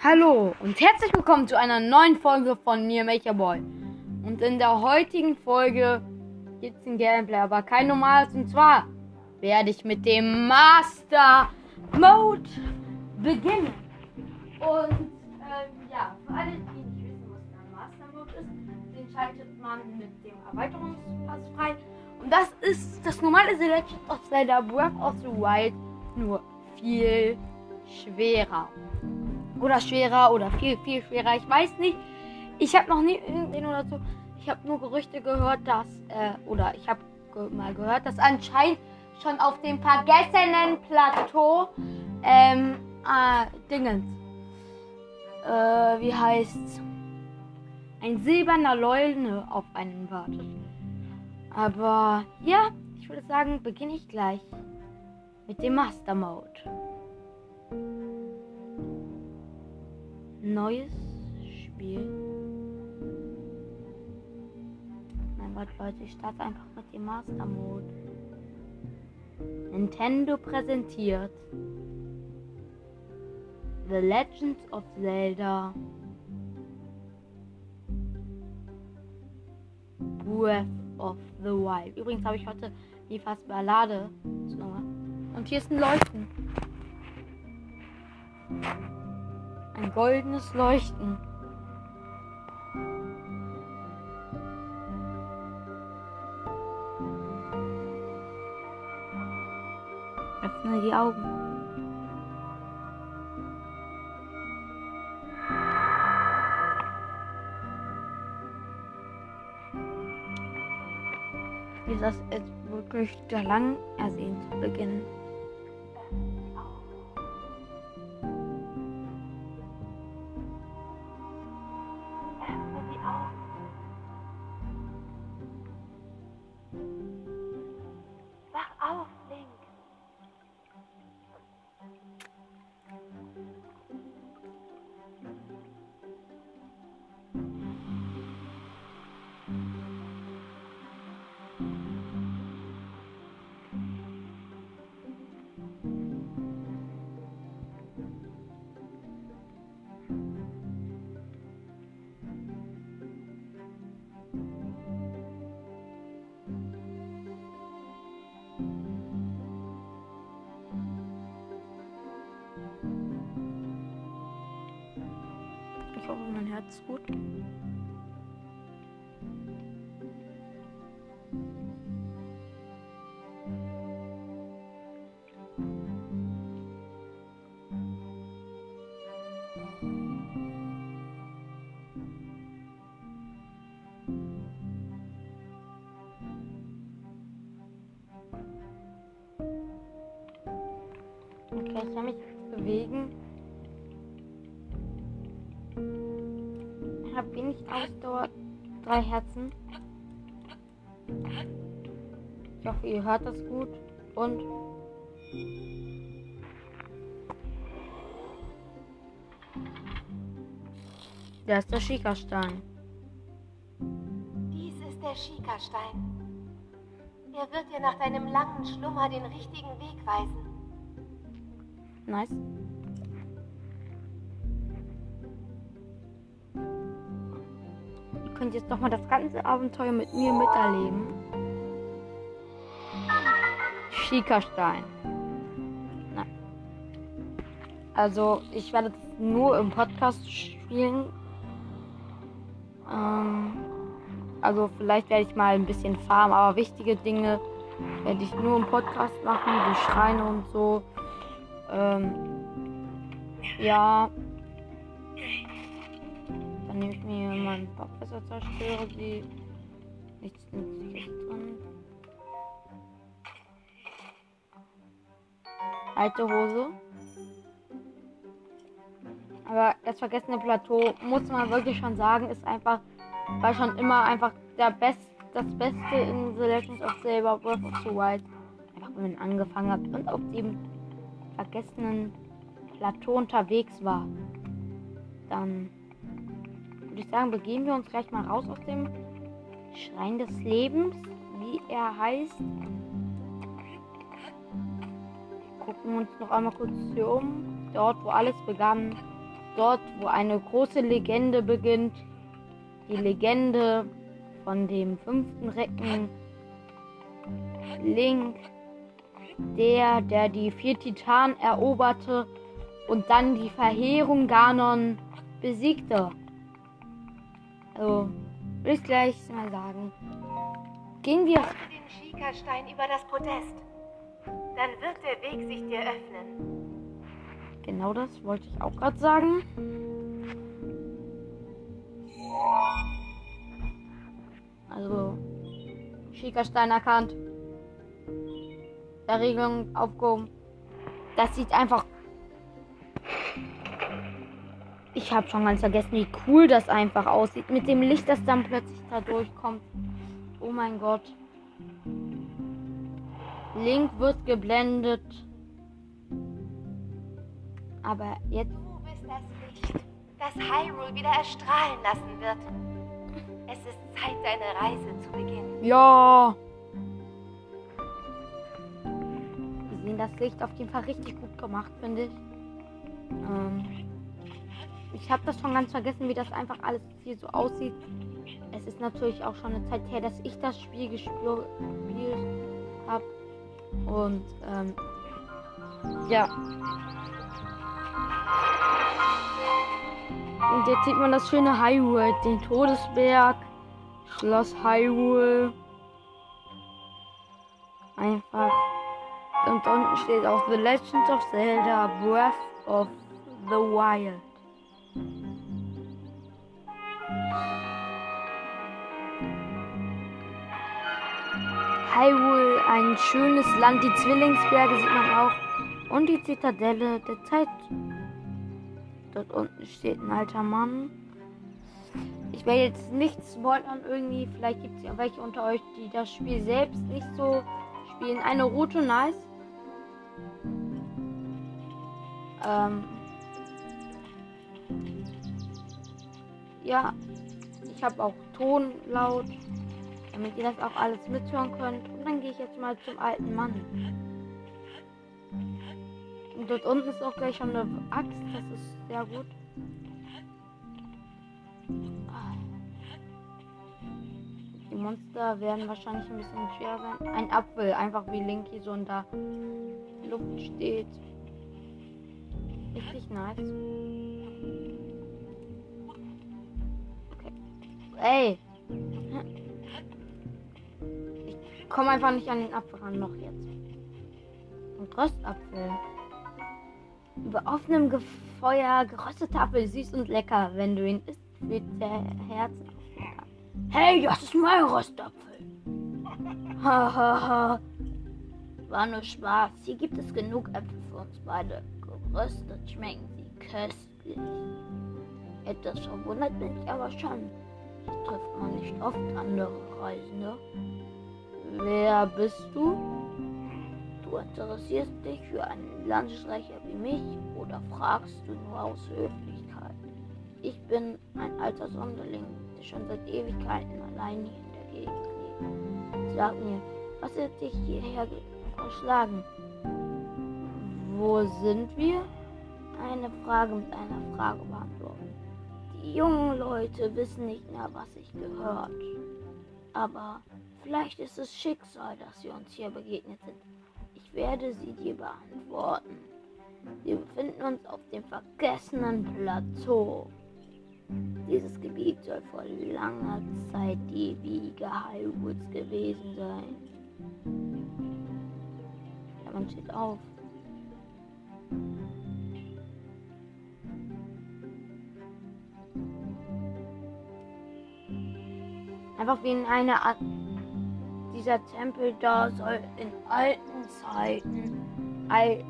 Hallo und herzlich willkommen zu einer neuen Folge von mir, Maker Boy. Und in der heutigen Folge gibt es ein Gameplay, aber kein normales. Und zwar werde ich mit dem Master Mode beginnen. Und ähm, ja, für alle, die nicht wissen, was ein Master Mode ist, den schaltet man mit dem Erweiterungspass frei. Und das ist das normale Selection of Zelda Breath of the Wild, nur viel schwerer. Oder schwerer oder viel, viel schwerer. Ich weiß nicht. Ich habe noch nie irgendwen oder so. Ich habe nur Gerüchte gehört, dass, äh, oder ich habe ge mal gehört, dass anscheinend schon auf dem vergessenen Plateau, ähm, äh, Dingens, äh, wie heißt's? Ein silberner Leune auf einen wartet. Aber ja, ich würde sagen, beginne ich gleich mit dem Master Mode. Neues Spiel. Mein Gott, Leute, ich starte einfach mit dem Master Mode. Nintendo präsentiert The Legends of Zelda Breath of the Wild. Übrigens habe ich heute die fast Ballade. Und hier ist ein Leuchten. Goldenes Leuchten. Öffne die Augen. Ist das jetzt wirklich der lang ersehnte Beginn? Ist gut. Okay, ich kann mich bewegen. Drei Herzen. Ich hoffe, ihr hört das gut. Und. Der ist der Schikastein. Dies ist der Schikastein. Er wird dir nach deinem langen Schlummer den richtigen Weg weisen. Nice. Könnt jetzt doch mal das ganze Abenteuer mit mir miterleben. Schikastein. Nein. Also, ich werde das nur im Podcast spielen. Ähm, also, vielleicht werde ich mal ein bisschen farmen, aber wichtige Dinge werde ich nur im Podcast machen, wie Schreine und so. Ähm, ja. Nehme ich mir meinen Backfässer, zerstöre sie. Nichts nützliches drin. Alte Hose. Aber das vergessene Plateau, muss man wirklich schon sagen, ist einfach, war schon immer einfach der Best, das Beste in The Legends of Zelda Breath of the Wild. Einfach, wenn man angefangen hat und auf dem vergessenen Plateau unterwegs war. Dann würde ich sagen, begeben wir uns gleich mal raus aus dem Schrein des Lebens, wie er heißt. Gucken uns noch einmal kurz hier um. Dort, wo alles begann. dort, wo eine große Legende beginnt. Die Legende von dem fünften Recken. Link, der, der die vier Titanen eroberte und dann die Verheerung Ganon besiegte. Also, will ich gleich mal sagen. Gehen wir. den Schikastein über das Podest. Dann wird der Weg sich dir öffnen. Genau das wollte ich auch gerade sagen. Also, Schikastein erkannt. Verriegelung aufgehoben. Das sieht einfach. Ich habe schon ganz vergessen, wie cool das einfach aussieht. Mit dem Licht, das dann plötzlich da durchkommt. Oh mein Gott. Link wird geblendet. Aber jetzt. Du bist das Licht, das Hyrule wieder erstrahlen lassen wird. Es ist Zeit, deine Reise zu beginnen. Ja. Wir sehen das Licht auf jeden Fall richtig gut gemacht, finde ich. Ähm, ich habe das schon ganz vergessen, wie das einfach alles hier so aussieht. Es ist natürlich auch schon eine Zeit her, dass ich das Spiel gespielt habe. Und ähm, ja. Und jetzt sieht man das schöne Hyrule, den Todesberg, Schloss Hyrule. Einfach. Und unten steht auch The Legend of Zelda Breath of the Wild. Hyrule, ein schönes Land. Die Zwillingsberge sieht man auch. Und die Zitadelle der Zeit. Dort unten steht ein alter Mann. Ich werde jetzt nichts spoilern irgendwie. Vielleicht gibt es ja welche unter euch, die das Spiel selbst nicht so spielen. Eine Route nice. Ähm ja, ich habe auch Ton laut damit ihr das auch alles mithören könnt. Und dann gehe ich jetzt mal zum alten Mann. Und dort unten ist auch gleich schon eine Axt, das ist sehr gut. Die Monster werden wahrscheinlich ein bisschen schwer sein. Ein Apfel, einfach wie Linky so in der Luft steht. Richtig nice. Ey! komme einfach nicht an den Apfel ran, noch jetzt. Und Röstapfel. Über offenem Feuer gerösteter Apfel, süß und lecker. Wenn du ihn isst, wird der Herzen Hey, das ist mein Röstapfel. Hahaha. War nur Spaß. Hier gibt es genug Äpfel für uns beide. Geröstet schmecken sie köstlich. Etwas verwundert bin ich aber schon. Trifft man nicht oft andere Reisende. Wer bist du? Du interessierst dich für einen Landstreicher wie mich oder fragst du nur aus Höflichkeit? Ich bin ein alter Sonderling, der schon seit Ewigkeiten allein hier in der Gegend lebt. Sag mir, was hat dich hierher verschlagen? Wo sind wir? Eine Frage mit einer Frage beantworten. Die jungen Leute wissen nicht mehr, was ich gehört. Aber Vielleicht ist es Schicksal, dass wir uns hier begegnet sind. Ich werde sie dir beantworten. Wir befinden uns auf dem vergessenen Plateau. Dieses Gebiet soll vor langer Zeit die Wiege Hyrules gewesen sein. Ja, man steht auf. Einfach wie in einer Art dieser Tempel da soll in alten Zeiten, al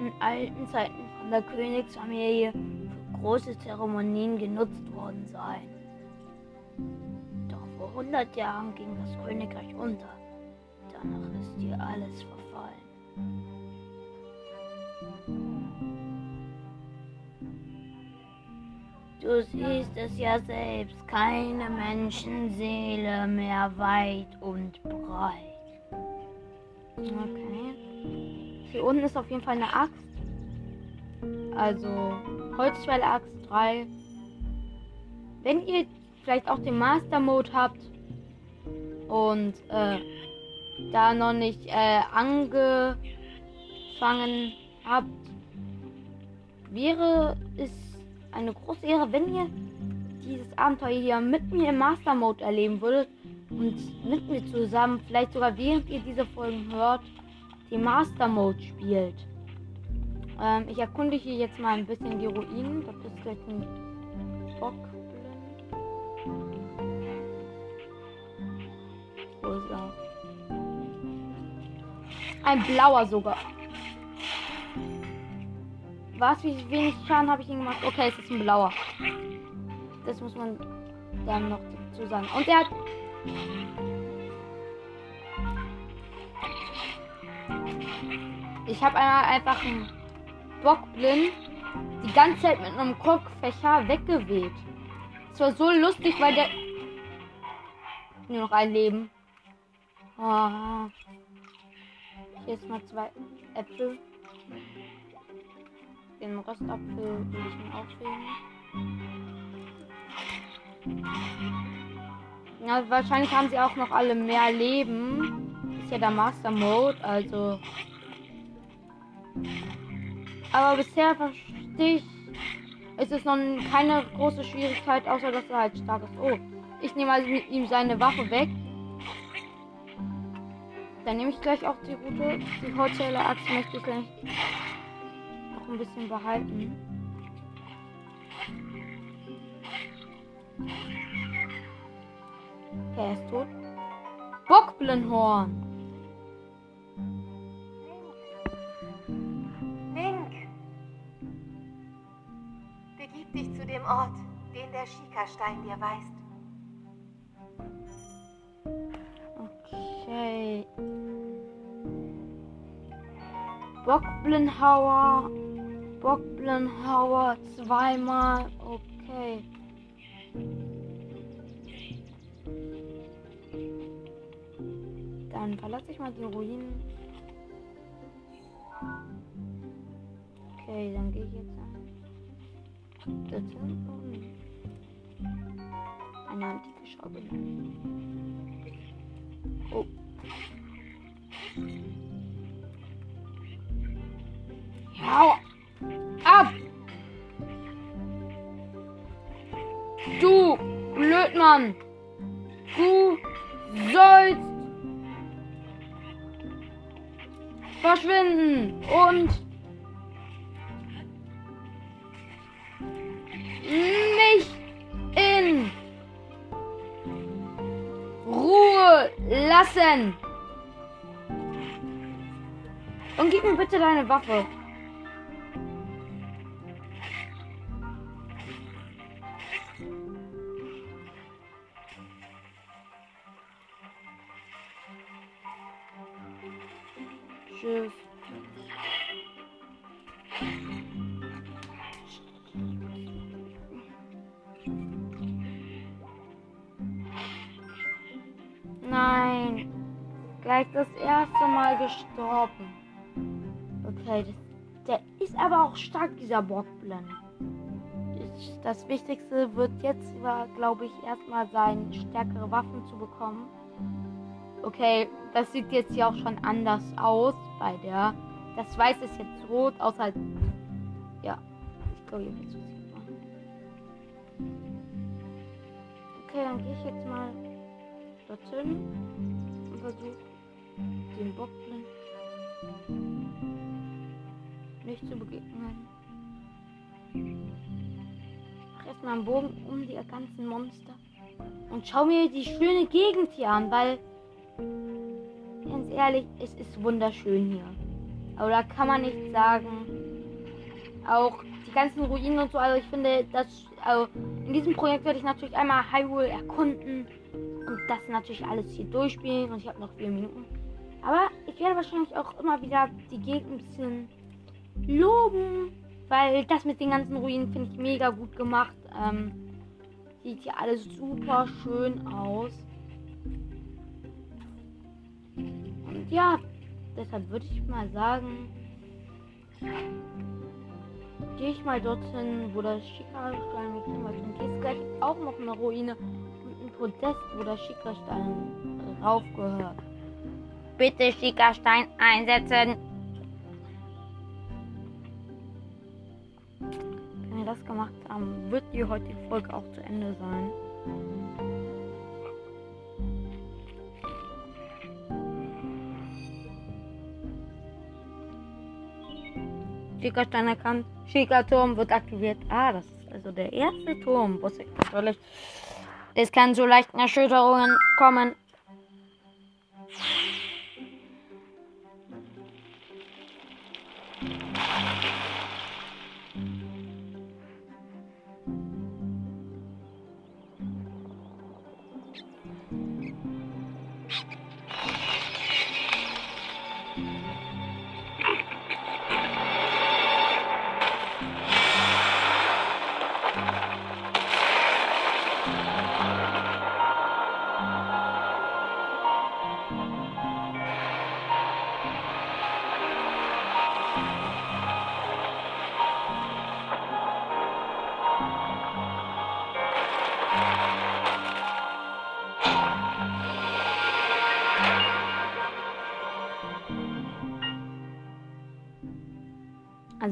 in alten Zeiten von der Königsfamilie für große Zeremonien genutzt worden sein. Doch vor 100 Jahren ging das Königreich unter. Danach ist hier alles verfallen. Du siehst es ja selbst, keine Menschenseele mehr weit und breit. Okay. Hier unten ist auf jeden Fall eine Axt. Also Holzfäller Axt 3. Wenn ihr vielleicht auch den Master Mode habt und äh, da noch nicht äh, angefangen habt, wäre es eine große Ehre, wenn ihr dieses Abenteuer hier mit mir im Master Mode erleben würdet und mit mir zusammen, vielleicht sogar während ihr diese Folgen hört, den Master Mode spielt. Ähm, ich erkunde hier jetzt mal ein bisschen die Ruinen. Das ist gleich ein Bock. Ein blauer sogar. Was? Wie wenig Schaden habe ich ihn gemacht? Okay, es ist ein blauer. Das muss man dann noch dazu sagen. Und er hat. Ich habe einfach einen Bockblind die ganze Zeit mit einem Kopffächer weggeweht. Es war so lustig, weil der. Nur noch ein Leben. Oh. Hier ist mal zwei Äpfel. Den Röstapfel will ich aufheben. Ja, wahrscheinlich haben sie auch noch alle mehr Leben. Ist ja der Master Mode, also. Aber bisher verstehe ich. Es ist noch keine große Schwierigkeit, außer dass er halt stark ist. Oh, ich nehme also mit ihm seine Waffe weg. Dann nehme ich gleich auch die Route. Die Holzhäller Axt möchte ich gleich ein bisschen behalten. Okay, er ist tot. Bockblenhorn. Link! Begib dich zu dem Ort, den der Schikastein dir weist. Okay. Bockblenhauer. Bockblenhauer zweimal. Okay. Dann verlasse ich mal die Ruinen. Okay, dann gehe ich jetzt an. Das hinten. Eine antike Schraube. Oh. Hau Blödmann! Du sollst verschwinden und mich in Ruhe lassen. Und gib mir bitte deine Waffe. Dieser Bockblend. Das Wichtigste wird jetzt, glaube ich, erstmal sein, stärkere Waffen zu bekommen. Okay, das sieht jetzt ja auch schon anders aus bei der. Das Weiß ist jetzt rot, außer halt. Ja, ich glaube, hier es machen. Okay, dann gehe ich jetzt mal dorthin und versuche den Bockblind nicht zu begegnen. Ich mache erstmal einen Bogen um die ganzen Monster und schau mir die schöne Gegend hier an, weil ganz ehrlich, es ist wunderschön hier. Aber da kann man nichts sagen. Auch die ganzen Ruinen und so, also ich finde, dass also in diesem Projekt werde ich natürlich einmal Hyrule erkunden und das natürlich alles hier durchspielen und ich habe noch vier Minuten. Aber ich werde wahrscheinlich auch immer wieder die Gegend ein bisschen loben, weil das mit den ganzen Ruinen finde ich mega gut gemacht. Ähm, sieht hier alles super schön aus. Und ja, deshalb würde ich mal sagen, gehe ich mal dorthin, wo das Schickerstein mich immer Dann gehst gleich auch noch eine Ruine mit einem Podest, wo der Schickerstein raufgehört. Bitte Schickerstein einsetzen. Das gemacht haben, wird die heutige Folge auch zu Ende sein. Schickerstein erkannt. Schickerturm wird aktiviert. Ah, das ist also der erste Turm. Es kann zu leichten Erschütterungen kommen.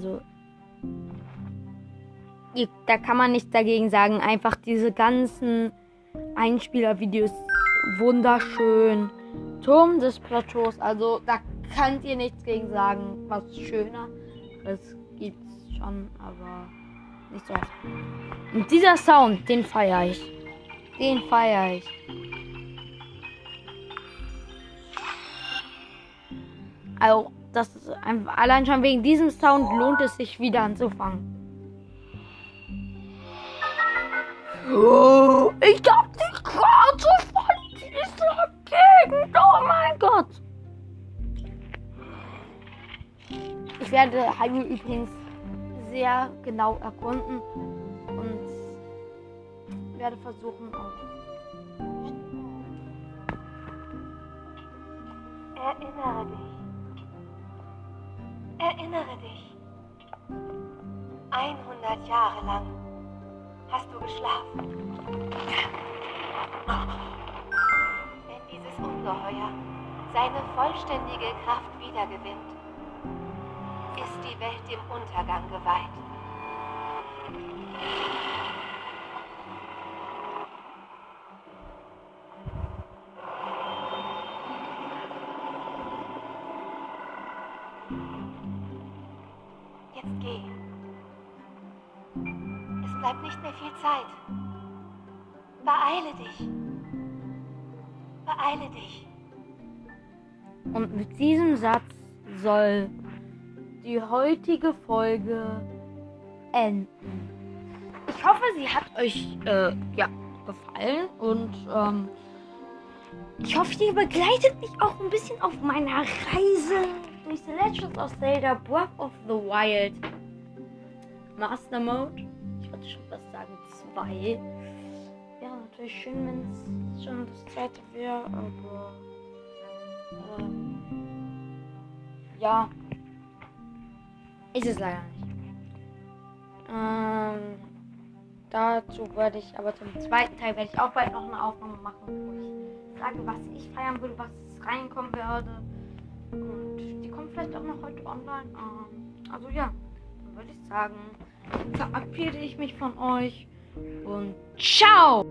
Also, da kann man nichts dagegen sagen. Einfach diese ganzen Einspielervideos wunderschön. Turm des Plateaus, also da könnt ihr nichts gegen sagen. Was schöner, das gibt's schon, aber nicht so oft. Und dieser Sound, den feiere ich. Den feiere ich. Also, das ist einfach, allein schon wegen diesem Sound lohnt es sich wieder anzufangen. Oh, ich hab die Karte von dieser Gegend. Oh mein Gott. Ich werde Hyrule übrigens sehr genau erkunden und werde versuchen auch. Erinnere dich. Erinnere dich. 100 Jahre lang hast du geschlafen. Wenn dieses Ungeheuer seine vollständige Kraft wiedergewinnt, ist die Welt dem Untergang geweiht. Bleibt nicht mehr viel Zeit. Beeile dich. Beeile dich. Und mit diesem Satz soll die heutige Folge enden. Ich hoffe, sie hat euch äh, ja, gefallen und ähm, ich hoffe, ihr begleitet mich auch ein bisschen auf meiner Reise durch The Legends of Zelda Breath of the Wild Master Mode. Zwei. Wäre natürlich schön, wenn es schon das zweite wäre, aber ähm, ja, ist es leider nicht. Ähm, dazu werde ich, aber zum zweiten Teil werde ich auch bald noch eine Aufnahme machen, wo ich sage, was ich feiern würde, was reinkommen würde. Und die kommt vielleicht auch noch heute online. Ähm, also ja, dann würde ich sagen, verabschiede ich mich von euch und ciao!